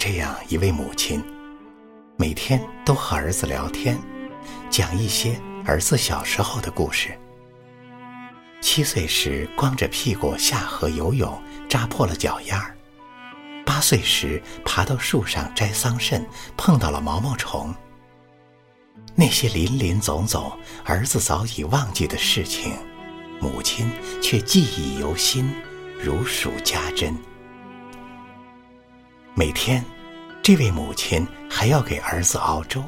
这样一位母亲，每天都和儿子聊天，讲一些儿子小时候的故事。七岁时光着屁股下河游泳，扎破了脚丫儿；八岁时爬到树上摘桑葚，碰到了毛毛虫。那些林林总总，儿子早已忘记的事情，母亲却记忆犹新，如数家珍。每天，这位母亲还要给儿子熬粥，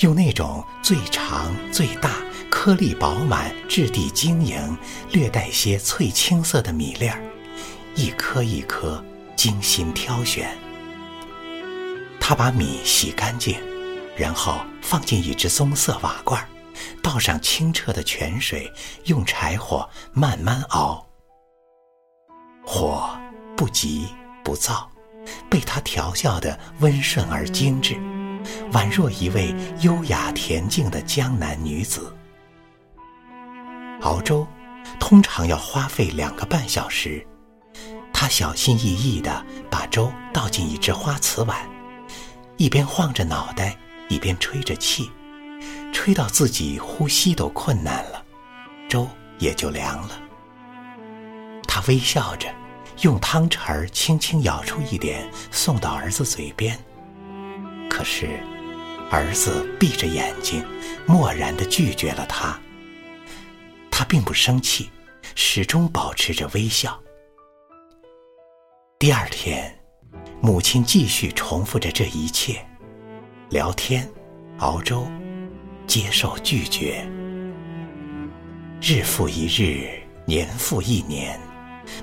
用那种最长、最大、颗粒饱满、质地晶莹、略带些翠青色的米粒儿，一颗一颗精心挑选。他把米洗干净，然后放进一只棕色瓦罐，倒上清澈的泉水，用柴火慢慢熬，火不急不躁。被他调教的温顺而精致，宛若一位优雅恬静的江南女子。熬粥通常要花费两个半小时，他小心翼翼地把粥倒进一只花瓷碗，一边晃着脑袋，一边吹着气，吹到自己呼吸都困难了，粥也就凉了。他微笑着。用汤匙儿轻轻舀出一点，送到儿子嘴边。可是，儿子闭着眼睛，漠然地拒绝了他。他并不生气，始终保持着微笑。第二天，母亲继续重复着这一切：聊天、熬粥、接受拒绝。日复一日，年复一年。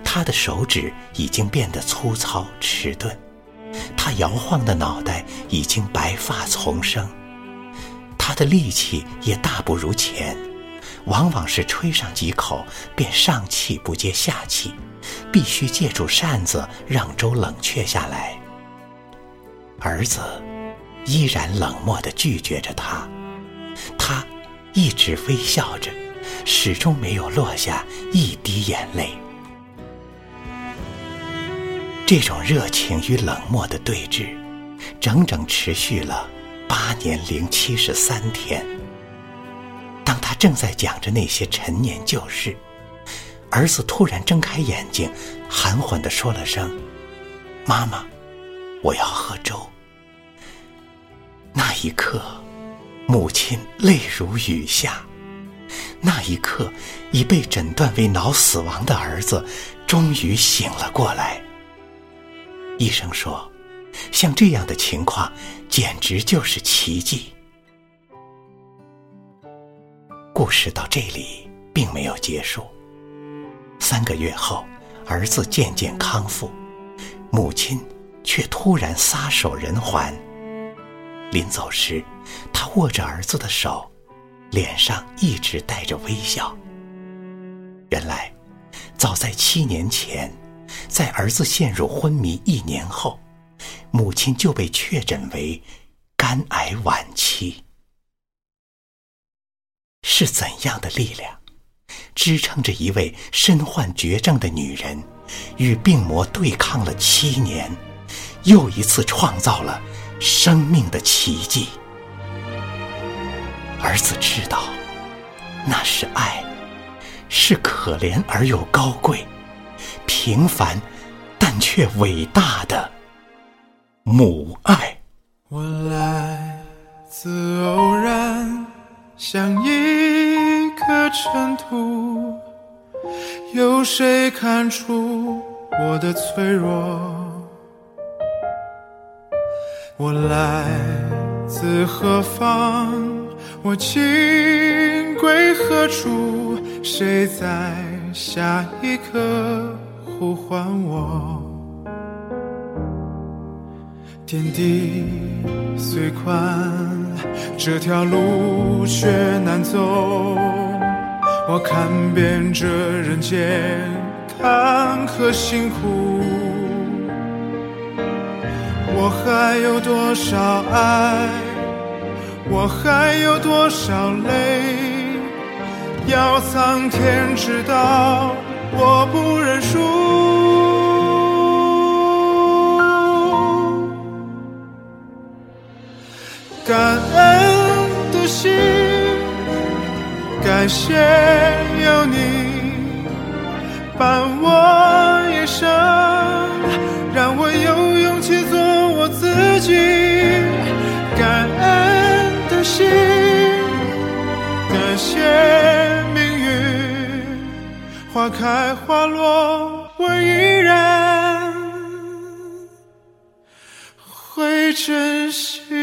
他的手指已经变得粗糙迟钝，他摇晃的脑袋已经白发丛生，他的力气也大不如前，往往是吹上几口便上气不接下气，必须借助扇子让粥冷却下来。儿子依然冷漠地拒绝着他，他一直微笑着，始终没有落下一滴眼泪。这种热情与冷漠的对峙，整整持续了八年零七十三天。当他正在讲着那些陈年旧事，儿子突然睁开眼睛，含混地说了声：“妈妈，我要喝粥。”那一刻，母亲泪如雨下。那一刻，已被诊断为脑死亡的儿子终于醒了过来。医生说：“像这样的情况，简直就是奇迹。”故事到这里并没有结束。三个月后，儿子渐渐康复，母亲却突然撒手人寰。临走时，他握着儿子的手，脸上一直带着微笑。原来，早在七年前。在儿子陷入昏迷一年后，母亲就被确诊为肝癌晚期。是怎样的力量，支撑着一位身患绝症的女人，与病魔对抗了七年，又一次创造了生命的奇迹？儿子知道，那是爱，是可怜而又高贵。平凡，但却伟大的母爱。我来自偶然，像一颗尘土，有谁看出我的脆弱？我来自何方？我情归何处？谁在下一刻？呼唤我，天地虽宽，这条路却难走。我看遍这人间坎坷辛苦，我还有多少爱？我还有多少泪？要苍天知道。我不认输。感恩的心感谢有你伴我一生。花开花落，我依然会珍惜。